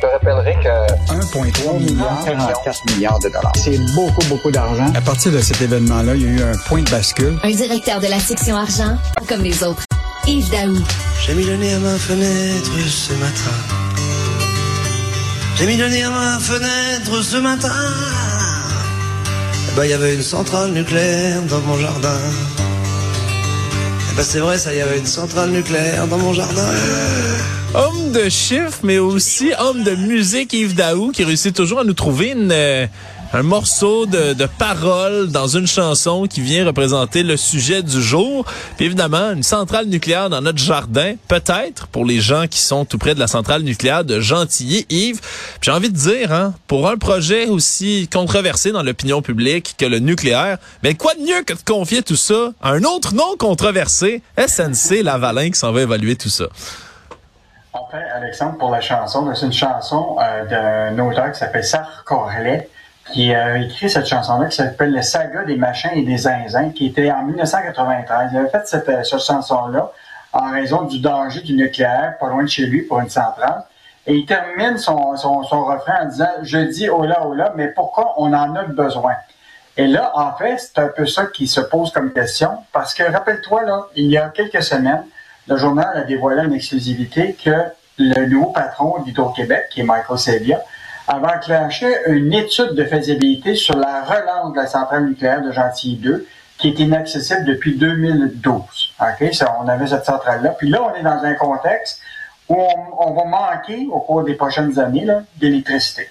Je te rappellerai que 1,3 milliard, 44 milliards de dollars. C'est beaucoup, beaucoup d'argent. À partir de cet événement-là, il y a eu un point de bascule. Un directeur de la section argent, comme les autres. Yves Daou. J'ai mis le nez à ma fenêtre ce matin. J'ai mis le nez à ma fenêtre ce matin. Eh ben, il y avait une centrale nucléaire dans mon jardin. Ben, c'est vrai, ça, il y avait une centrale nucléaire dans mon jardin. Homme de chiffres, mais aussi homme de musique, Yves Daou, qui réussit toujours à nous trouver une, euh, un morceau de, de parole dans une chanson qui vient représenter le sujet du jour. Puis évidemment, une centrale nucléaire dans notre jardin, peut-être pour les gens qui sont tout près de la centrale nucléaire de Gentilly, Yves. J'ai envie de dire, hein, pour un projet aussi controversé dans l'opinion publique que le nucléaire, mais quoi de mieux que de confier tout ça à un autre nom controversé, SNC Lavalin, qui s'en va évaluer tout ça. En fait, Alexandre, pour la chanson, c'est une chanson euh, d'un auteur qui s'appelle Sartre Corlet, qui a écrit cette chanson-là qui s'appelle Le saga des machins et des zinzins, qui était en 1993. Il avait fait cette, euh, cette chanson-là en raison du danger du nucléaire, pas loin de chez lui, pour une centrale. Et il termine son, son, son refrain en disant Je dis oh là, oh là, mais pourquoi on en a besoin? Et là, en fait, c'est un peu ça qui se pose comme question, parce que rappelle-toi, là, il y a quelques semaines, le journal a dévoilé en exclusivité que le nouveau patron d'Hydro-Québec, qui est Michael Sabia, avait enclenché une étude de faisabilité sur la relance de la centrale nucléaire de Gentilly 2, qui est inaccessible depuis 2012. OK? Ça, on avait cette centrale-là. Puis là, on est dans un contexte où on, va manquer, au cours des prochaines années, d'électricité.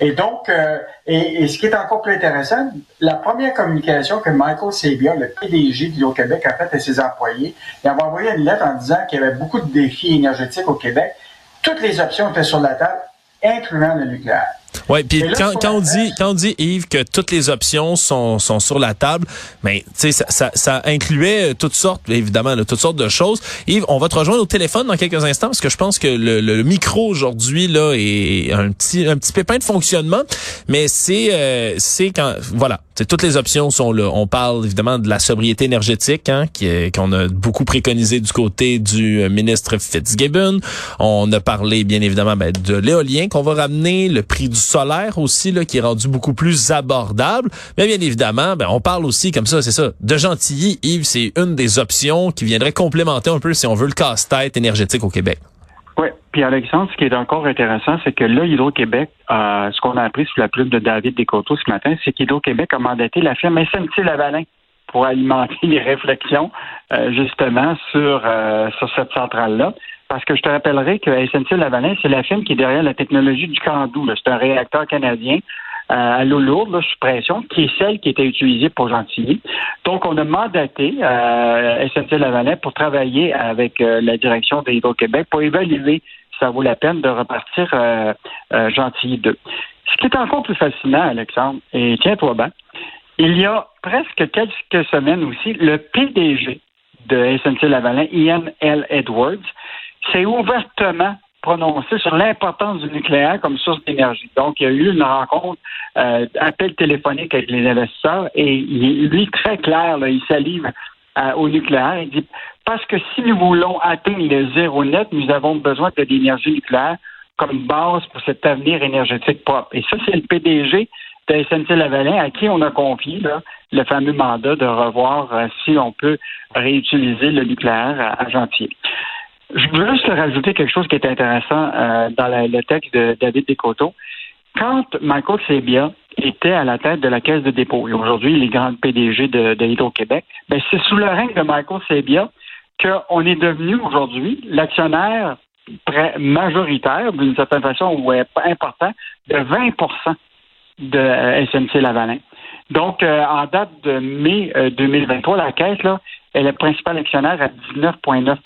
Et donc, euh, et, ce qui est encore plus intéressant, la première communication que Michael Sabia, le PDG d'Hydro-Québec, a faite à ses employés, il avait envoyé une lettre en disant qu'il y avait beaucoup de défis énergétiques au Québec. Toutes les options étaient sur la table, incluant le nucléaire. Oui, puis quand, quand, on dit quand on dit Yves que toutes les options sont, sont sur la table, mais tu sais ça, ça, ça, incluait toutes sortes évidemment là, toutes sortes de choses. Yves, on va te rejoindre au téléphone dans quelques instants parce que je pense que le, le micro aujourd'hui là est un petit un petit pépin de fonctionnement, mais c'est euh, c'est quand voilà, toutes les options sont là. On parle évidemment de la sobriété énergétique hein, qu'on a beaucoup préconisé du côté du euh, ministre Fitzgibbon. On a parlé bien évidemment ben, de l'éolien qu'on va ramener, le prix du solaire aussi qui est rendu beaucoup plus abordable. Mais bien évidemment, ben, on parle aussi comme ça, c'est ça, de Gentilly. Yves, c'est une des options qui viendrait complémenter un peu, si on veut, le casse-tête énergétique au Québec. Puis Alexandre, ce qui est encore intéressant, c'est que là, Hydro-Québec, ce qu'on a appris sous la plume de David Descoteaux ce matin, c'est qu'Hydro-Québec a mandaté la firme SNC-Lavalin pour alimenter les réflexions euh, justement sur, euh, sur cette centrale-là. Parce que je te rappellerai que SNC-Lavalin, c'est la firme qui est derrière la technologie du Candou. C'est un réacteur canadien à l'eau lourde, sous pression, qui est celle qui était utilisée pour Gentilly. Donc, on a mandaté euh, SNC-Lavalin pour travailler avec euh, la direction d'Hydro-Québec pour évaluer si ça vaut la peine de repartir euh, euh Gentilly 2. Ce qui est encore plus fascinant, Alexandre, et tiens-toi bien, il y a presque quelques semaines aussi, le PDG de SNC-Lavalin, Ian L. Edwards, s'est ouvertement prononcé sur l'importance du nucléaire comme source d'énergie. Donc, il y a eu une rencontre, euh, appel téléphonique avec les investisseurs et il, lui, très clair, là, il salive euh, au nucléaire. Il dit parce que si nous voulons atteindre le zéro net, nous avons besoin de l'énergie nucléaire comme base pour cet avenir énergétique propre. Et ça, c'est le PDG de SNC-Lavalin à qui on a confié là, le fameux mandat de revoir euh, si on peut réutiliser le nucléaire à, à. Je veux juste rajouter quelque chose qui est intéressant euh, dans le texte de David Descoteaux. Quand Michael Sebia était à la tête de la Caisse de dépôt, et aujourd'hui il est grand PDG de, de Hydro-Québec, ben c'est sous le règne de Michael Sebia qu'on est devenu aujourd'hui l'actionnaire majoritaire, d'une certaine façon, ou important, de 20% de euh, SNC Lavalin. Donc, euh, en date de mai 2023, la Caisse, là, est le principal actionnaire à 19,9%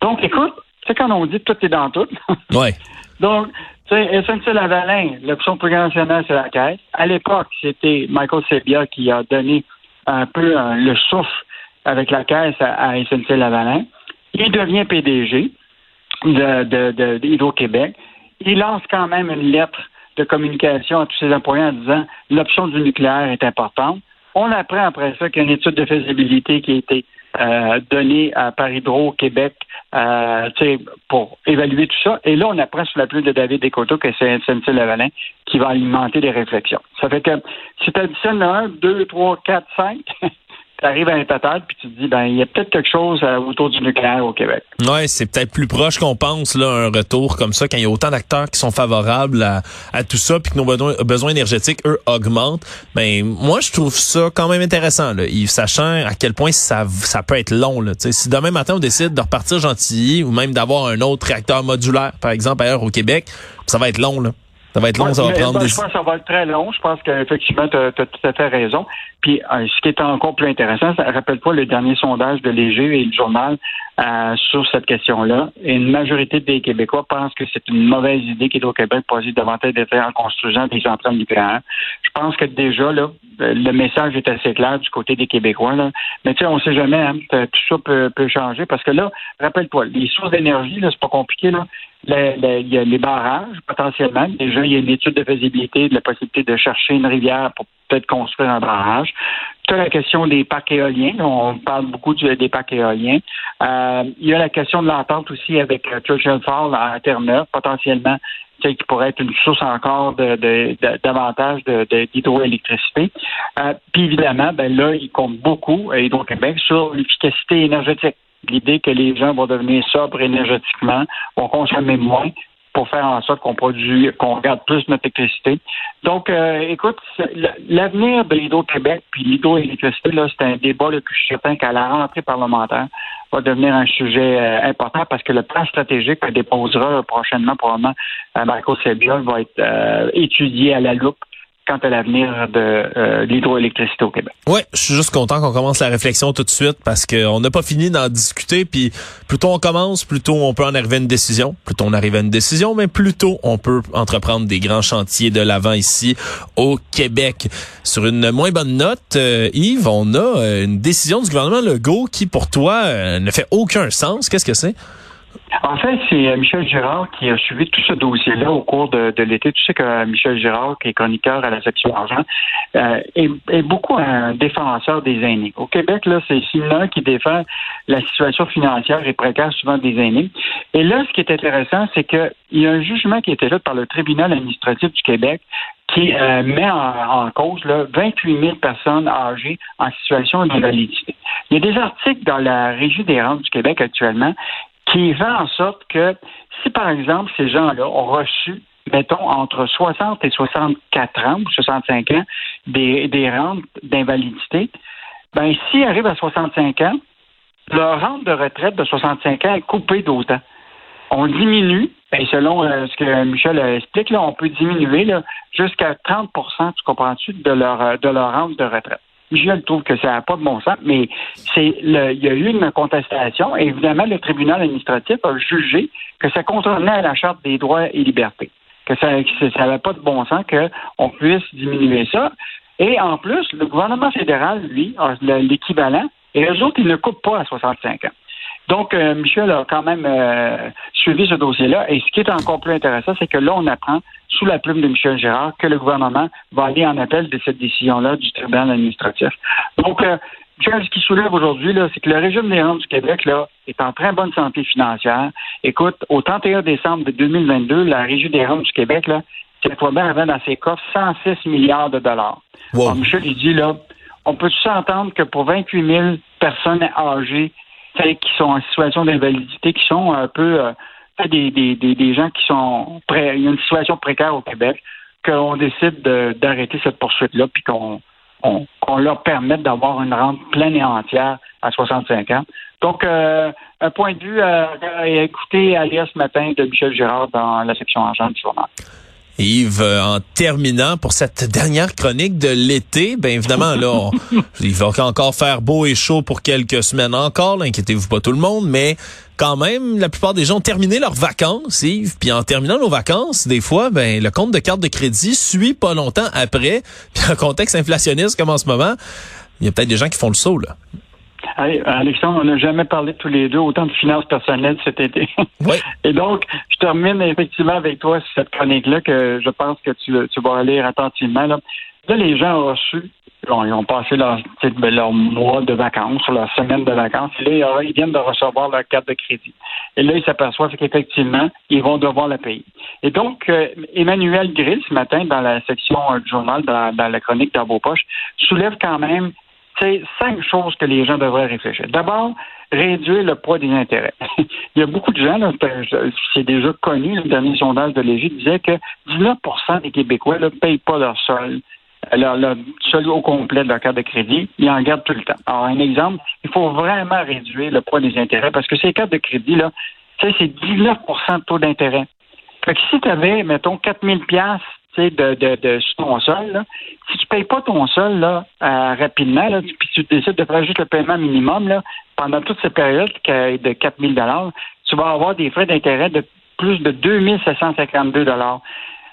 Donc, écoute, c'est quand on dit tout est dans tout. Oui. Donc, SNC-Lavalin, l'option plus grande actionnaire, c'est la caisse. À l'époque, c'était Michael Sebia qui a donné un peu le souffle avec la caisse à, SNC-Lavalin. Il devient PDG de, de, d'Hydro-Québec. Il lance quand même une lettre de communication à tous ses employés en disant l'option du nucléaire est importante. On apprend après ça qu'il y a une étude de faisabilité qui a été euh, donnée à Paris Hydro Québec euh, pour évaluer tout ça. Et là, on apprend sous la pluie de David Descoteaux que c'est SNC-Lavalin qui va alimenter les réflexions. Ça fait que si tu additionnes 1, 2, 3, 4, 5, tu arrives à un total, puis tu te dis, ben, il y a peut-être quelque chose euh, autour du nucléaire au Québec. Ouais, c'est peut-être plus proche qu'on pense, là, un retour comme ça, quand il y a autant d'acteurs qui sont favorables à, à tout ça, puis que nos besoins, besoins énergétiques, eux, augmentent. Ben, moi, je trouve ça quand même intéressant, là, Yves, sachant à quel point ça, ça peut être long, là. sais, si demain matin, on décide de repartir Gentilly, ou même d'avoir un autre réacteur modulaire, par exemple, ailleurs au Québec, ça va être long, là. Ça va être long, ça va prendre des... Je pense que ça va être très long. Je pense qu'effectivement, tu as, tout à fait raison. Puis, euh, ce qui est encore plus intéressant, ça rappelle pas le dernier sondage de Léger et le journal euh, sur cette question-là. Une majorité des Québécois pensent que c'est une mauvaise idée qu'Hydro-Québec poser davantage d'effets en construisant des centrales nucléaires. Je pense que déjà, là, euh, le message est assez clair du côté des Québécois. Mais tu sais, on sait jamais, hein, tout ça peut, peut changer. Parce que là, rappelle-toi, les sources d'énergie, là, c'est pas compliqué, là. Il y a les barrages, potentiellement. Déjà, il y a une étude de faisabilité de la possibilité de chercher une rivière pour peut-être construire un barrage. Tu as la question des parcs éoliens. On parle beaucoup des parcs éoliens. Euh, il y a la question de l'entente aussi avec euh, Churchill Fall à Terre-Neuve, potentiellement qui pourrait être une source encore davantage d'hydroélectricité. Euh, puis évidemment, ben là, il compte beaucoup, Hydro-Québec, sur l'efficacité énergétique l'idée que les gens vont devenir sobres énergétiquement, vont consommer moins pour faire en sorte qu'on produit, qu'on regarde plus notre électricité. Donc, euh, écoute, l'avenir de l'Hydro-Québec puis l'hydroélectricité, là, c'est un débat le plus certain qu'à la rentrée parlementaire va devenir un sujet euh, important parce que le plan stratégique que déposera prochainement probablement euh, Marco Sebiol va être étudié à la loupe quant à l'avenir de euh, l'hydroélectricité au Québec. Oui, je suis juste content qu'on commence la réflexion tout de suite parce qu'on n'a pas fini d'en discuter. Puis plus tôt on commence, plus tôt on peut en arriver à une décision. Plus tôt on arrive à une décision, mais plus tôt on peut entreprendre des grands chantiers de l'avant ici au Québec. Sur une moins bonne note, euh, Yves, on a euh, une décision du gouvernement Legault qui, pour toi, ne fait aucun sens. Qu'est-ce que c'est? En fait, c'est euh, Michel Girard qui a suivi tout ce dossier-là au cours de, l'été. Tu sais que Michel Girard, qui est chroniqueur à la section argent, euh, est, beaucoup un défenseur des aînés. Au Québec, là, c'est Simon qui défend la situation financière et précaire souvent des aînés. Et là, ce qui est intéressant, c'est qu'il y a un jugement qui a été par le tribunal administratif du Québec qui euh, met en, cause là, 28 000 personnes âgées en situation d'invalidité. Il y a des articles dans la Régie des rentes du Québec actuellement qui fait en sorte que si, par exemple, ces gens-là ont reçu, mettons, entre 60 et 64 ans ou 65 ans, des, des rentes d'invalidité, ben, s'ils arrivent à 65 ans, leur rente de retraite de 65 ans est coupée d'autant. On diminue, et selon euh, ce que Michel explique, là, on peut diminuer jusqu'à 30% tu comprends-tu, de leur, de leur rente de retraite. Je trouve que ça n'a pas de bon sens, mais c'est le, il y a eu une contestation et évidemment, le tribunal administratif a jugé que ça contournait à la Charte des droits et libertés, que ça n'avait pas de bon sens qu'on puisse diminuer ça. Et en plus, le gouvernement fédéral, lui, a l'équivalent, et eux autres, ils ne coupent pas à 65 ans. Donc, euh, Michel a quand même euh, suivi ce dossier-là. Et ce qui est encore plus intéressant, c'est que là, on apprend, sous la plume de Michel Gérard, que le gouvernement va aller en appel de cette décision-là du tribunal administratif. Donc, euh, Michel, ce qui soulève aujourd'hui, là, c'est que le régime des rentes du Québec, là, est en très bonne santé financière. Écoute, au 31 décembre de 2022, la Régie des rentes du Québec, là, cette fois avait dans ses coffres 106 milliards de dollars. Alors, Michel, il dit, là, on peut s'entendre que pour 28 000 personnes âgées qui sont en situation d'invalidité, qui sont un peu euh, des, des, des, gens qui sont prêts, il y a une situation précaire au Québec, qu'on décide d'arrêter cette poursuite-là, puis qu'on on, leur permette d'avoir une rente pleine et entière à 65 ans. Donc, euh, un point de vue à, à écouter ce matin de Michel Girard dans la section argent du journal. Yves, euh, en terminant pour cette dernière chronique de l'été, ben évidemment là, il va encore faire beau et chaud pour quelques semaines encore, inquiétez-vous pas tout le monde, mais quand même, la plupart des gens ont terminé leurs vacances, Yves, puis en terminant nos vacances, des fois, ben le compte de carte de crédit suit pas longtemps après, puis en contexte inflationniste comme en ce moment, il y a peut-être des gens qui font le saut là. Alexandre, on n'a jamais parlé tous les deux autant de finances personnelles cet été. Oui. Et donc, je termine effectivement avec toi sur cette chronique-là que je pense que tu, vas lire attentivement. Là. les gens ont reçu ils ont passé leur, ben, leur mois de vacances, leur semaine de vacances. Et là, ils viennent de recevoir leur carte de crédit. Et là, ils s'aperçoivent qu'effectivement, ils vont devoir la payer. Et donc, euh, Emmanuel Grill, ce matin, dans la section euh, du journal, dans, la chronique dans vos poches, soulève quand même cinq choses que les gens devraient réfléchir. D'abord, réduire le poids des intérêts. Il y a beaucoup de gens, c'est déjà connu, le dernier sondage de Léger disait que 19% des Québécois ne payent pas leur sol le, sol au complet de leur carte de crédit, ils en gardent tout le temps. Alors, un exemple, il faut vraiment réduire le poids des intérêts parce que ces cartes de crédit, là, c'est 19% de taux d'intérêt. Fait que si tu avais, mettons, 4000 pièces de, ton sol, si tu ne payes pas ton sol là, euh, rapidement, puis tu décides de faire juste le paiement minimum là, pendant toute cette période de 4000 dollars, tu vas avoir des frais d'intérêt de plus de 2752 dollars.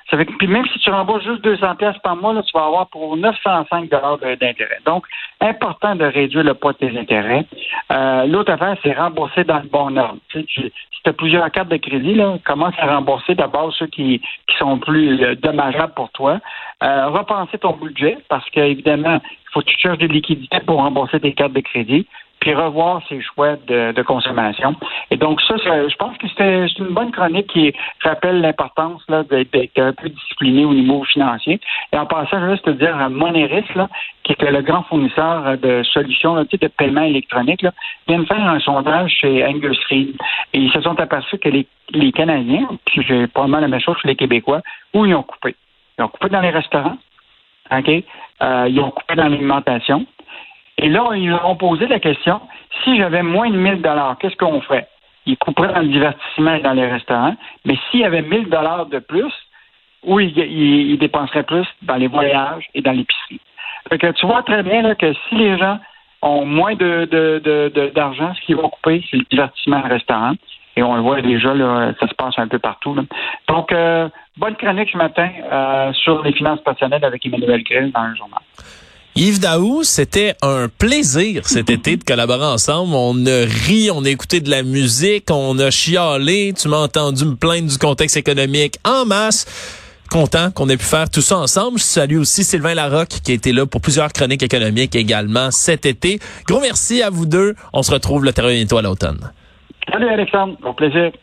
Ça fait que, puis même si tu rembourses juste 200 pièces par mois, là, tu vas avoir pour 905 dollars d'intérêt. Donc, important de réduire le poids de tes intérêts. Euh, L'autre affaire, c'est rembourser dans le bon ordre. Tu sais, tu, si tu as plusieurs cartes de crédit, là, commence à rembourser d'abord ceux qui, qui sont plus euh, dommageables pour toi. Euh, repenser ton budget parce qu'évidemment, il faut que tu cherches des liquidités pour rembourser tes cartes de crédit puis revoir ses choix de, consommation. Et donc ça, je pense que c'est une bonne chronique qui rappelle l'importance d'être un peu discipliné au niveau financier. Et en passant, juste te dire, Moneris, là, qui est le grand fournisseur de solutions là, de paiement électronique, là, vient de faire un sondage chez Angus Reid. Et ils se sont aperçus que les, les Canadiens, puis j'ai probablement la même chose chez les Québécois, où ils ont coupé? Ils ont coupé dans les restaurants, OK? Euh, ils ont coupé dans l'alimentation, et là, ils leur ont posé la question si j'avais moins de 1000 dollars, qu'est-ce qu'on ferait? Ils couperaient dans le divertissement et dans les restaurants, mais s'il y avait 1000 dollars de plus, ou ils, dépenseraient plus dans les voyages et dans l'épicerie. Fait que tu vois très bien là, que si les gens ont moins de, d'argent, ce qu'ils vont couper, c'est le divertissement et le restaurant. Et on le voit déjà, là, ça se passe un peu partout. Donc, euh, bonne chronique ce matin euh, sur les finances personnelles avec Emmanuel Grill dans le journal. Yves Daou, c'était un plaisir cet été de collaborer ensemble. On a ri, on a écouté de la musique, on a chialé. Tu m'as entendu me plaindre du contexte économique en masse. Content qu'on ait pu faire tout ça ensemble. Je salue aussi Sylvain Larocque qui a été là pour plusieurs chroniques économiques également cet été. Gros merci à vous deux. On se retrouve le terrain bientôt à l'automne. Salut Alexandre, au plaisir.